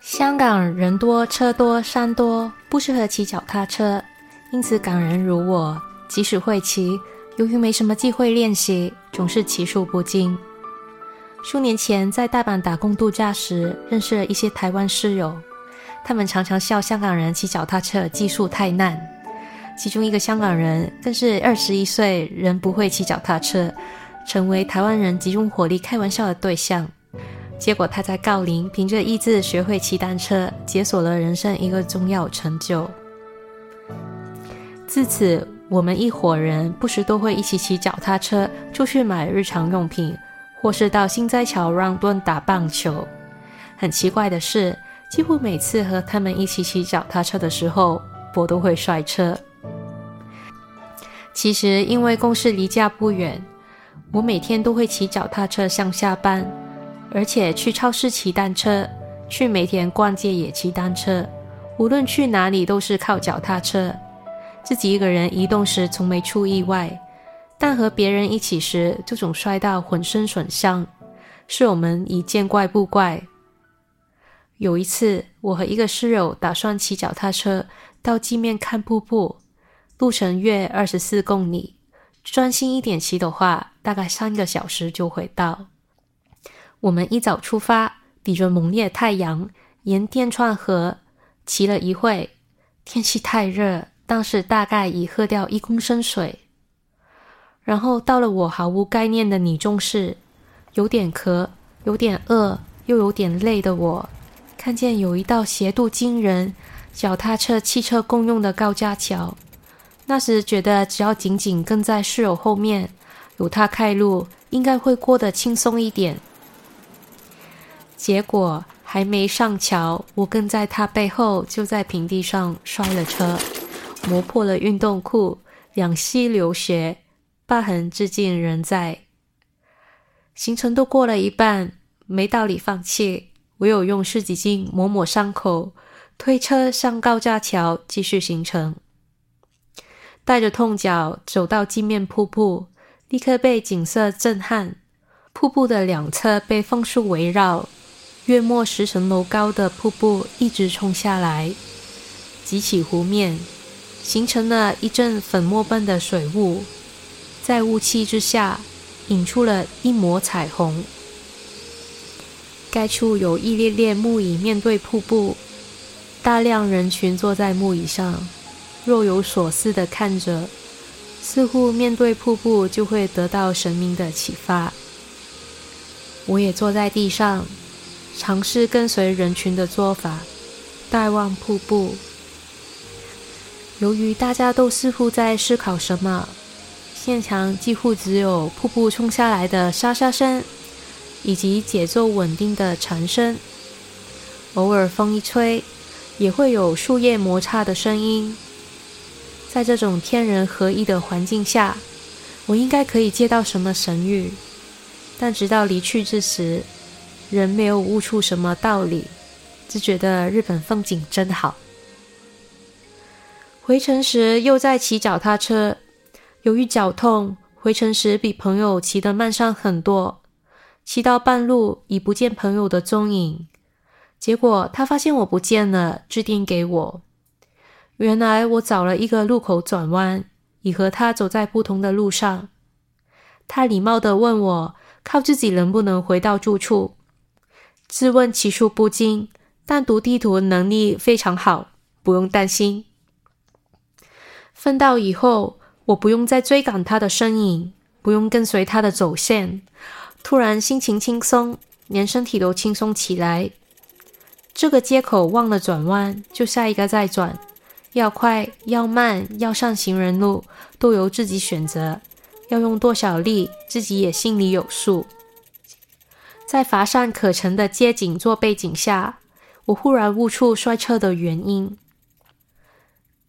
香港人多车多山多，不适合骑脚踏车，因此港人如我，即使会骑，由于没什么机会练习，总是骑术不精。数年前在大阪打工度假时，认识了一些台湾室友，他们常常笑香港人骑脚踏车技术太烂。其中一个香港人更是二十一岁仍不会骑脚踏车，成为台湾人集中火力开玩笑的对象。结果他在高龄凭着意志学会骑单车，解锁了人生一个重要成就。自此，我们一伙人不时都会一起骑脚踏车出去买日常用品，或是到心斋桥让墩打棒球。很奇怪的是，几乎每次和他们一起骑脚踏车的时候，我都会摔车。其实，因为公司离家不远，我每天都会骑脚踏车上下班。而且去超市骑单车，去梅田逛街也骑单车，无论去哪里都是靠脚踏车。自己一个人移动时从没出意外，但和别人一起时就总摔到浑身损伤，是我们已见怪不怪。有一次，我和一个室友打算骑脚踏车到地面看瀑布，路程约二十四公里，专心一点骑的话，大概三个小时就会到。我们一早出发，抵着猛烈太阳，沿电串河骑了一会。天气太热，当时大概已喝掉一公升水。然后到了我毫无概念的女中市，有点渴，有点饿，又有点累的我，看见有一道斜度惊人、脚踏车、汽车共用的高架桥。那时觉得只要紧紧跟在室友后面，有他开路，应该会过得轻松一点。结果还没上桥，我跟在他背后，就在平地上摔了车，磨破了运动裤，两膝流血，疤痕至今仍在。行程都过了一半，没道理放弃，唯有用湿纸巾抹抹伤口，推车上高架桥继续行程。带着痛脚走到镜面瀑布，立刻被景色震撼。瀑布的两侧被枫树围绕。约莫十层楼高的瀑布一直冲下来，激起湖面，形成了一阵粉末般的水雾，在雾气之下引出了一抹彩虹。该处有一列列木椅面对瀑布，大量人群坐在木椅上，若有所思地看着，似乎面对瀑布就会得到神明的启发。我也坐在地上。尝试跟随人群的做法，待望瀑布。由于大家都似乎在思考什么，现场几乎只有瀑布冲下来的沙沙声，以及节奏稳定的蝉声。偶尔风一吹，也会有树叶摩擦的声音。在这种天人合一的环境下，我应该可以接到什么神谕，但直到离去之时。仍没有悟出什么道理，只觉得日本风景真好。回程时又在骑脚踏车，由于脚痛，回程时比朋友骑得慢上很多。骑到半路已不见朋友的踪影，结果他发现我不见了，致电给我。原来我找了一个路口转弯，已和他走在不同的路上。他礼貌地问我，靠自己能不能回到住处。自问骑术不精，但读地图能力非常好，不用担心。分道以后，我不用再追赶他的身影，不用跟随他的走线，突然心情轻松，连身体都轻松起来。这个街口忘了转弯，就下一个再转，要快要慢，要上行人路，都由自己选择，要用多少力，自己也心里有数。在乏善可陈的街景做背景下，我忽然悟出摔车的原因。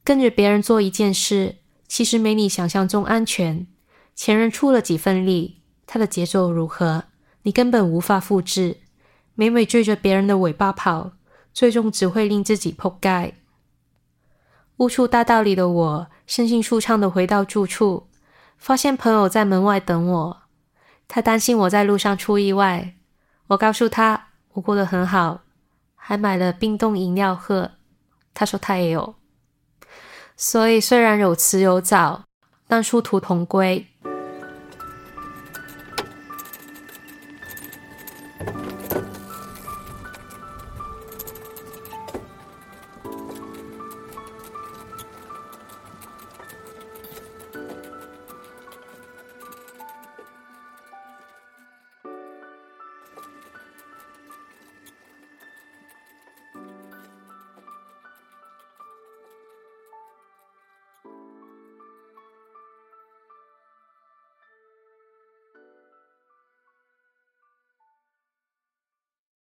跟着别人做一件事，其实没你想象中安全。前人出了几分力，他的节奏如何，你根本无法复制。每每追着别人的尾巴跑，最终只会令自己扑街。悟出大道理的我，身心舒畅的回到住处，发现朋友在门外等我。他担心我在路上出意外，我告诉他我过得很好，还买了冰冻饮料喝。他说他也有。所以虽然有迟有早，但殊途同归。